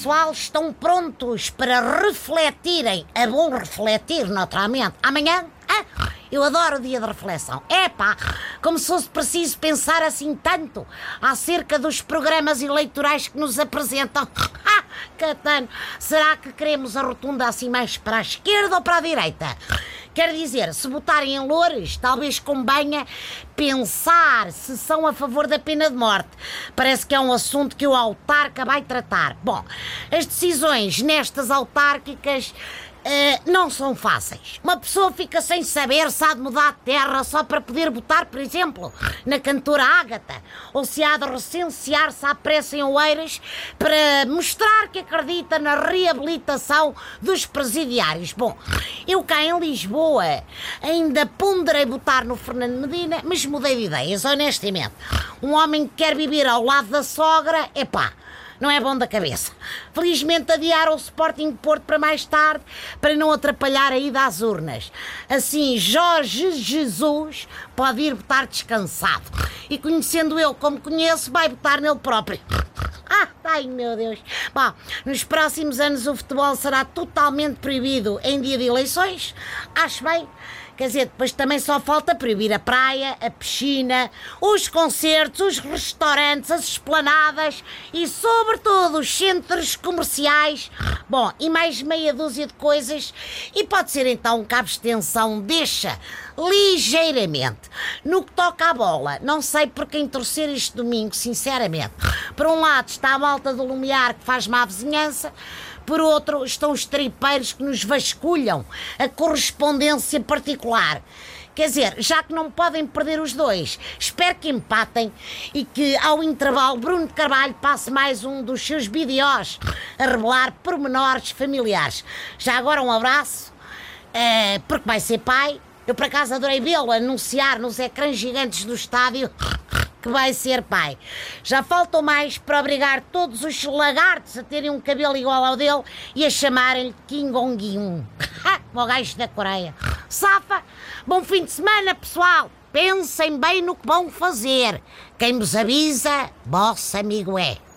pessoal estão prontos para refletirem. É bom refletir, naturalmente. Amanhã, ah, eu adoro o dia de reflexão. Epá, como se fosse preciso pensar assim tanto acerca dos programas eleitorais que nos apresentam. Catano, será que queremos a rotunda assim mais para a esquerda ou para a direita? Quer dizer, se votarem em Loures, talvez convenha pensar se são a favor da pena de morte. Parece que é um assunto que o autarca vai tratar. Bom, as decisões nestas autárquicas Uh, não são fáceis. Uma pessoa fica sem saber se há de mudar de terra só para poder votar, por exemplo, na cantora Ágata, ou se há de recensear-se à pressa em Oeiras para mostrar que acredita na reabilitação dos presidiários. Bom, eu cá em Lisboa ainda ponderei votar no Fernando Medina, mas mudei de ideias, honestamente. Um homem que quer viver ao lado da sogra, é pá não é bom da cabeça. Felizmente adiaram o Sporting Porto para mais tarde, para não atrapalhar a ida às urnas. Assim, Jorge Jesus pode ir votar descansado. E conhecendo eu como conheço, vai votar nele próprio. Ah, ai meu Deus. Bom, nos próximos anos o futebol será totalmente proibido em dia de eleições. Acho bem. Quer dizer, depois também só falta proibir a praia, a piscina, os concertos, os restaurantes, as esplanadas e, sobretudo, os centros comerciais. Bom, e mais meia dúzia de coisas. E pode ser então que a abstenção deixa ligeiramente. No que toca à bola, não sei por quem torcer este domingo, sinceramente. Por um lado está a malta do Lumiar que faz má vizinhança. Por outro, estão os tripeiros que nos vasculham a correspondência particular. Quer dizer, já que não podem perder os dois, espero que empatem e que ao intervalo Bruno de Carvalho passe mais um dos seus vídeos a revelar pormenores familiares. Já agora um abraço, é, porque vai ser pai. Eu por acaso adorei vê-lo anunciar nos ecrãs gigantes do estádio que vai ser pai. Já faltam mais para obrigar todos os lagartos a terem um cabelo igual ao dele e a chamarem-lhe Kim Jong-un. o gajo da Coreia. Safa, bom fim de semana, pessoal. Pensem bem no que vão fazer. Quem vos avisa, vosso amigo é.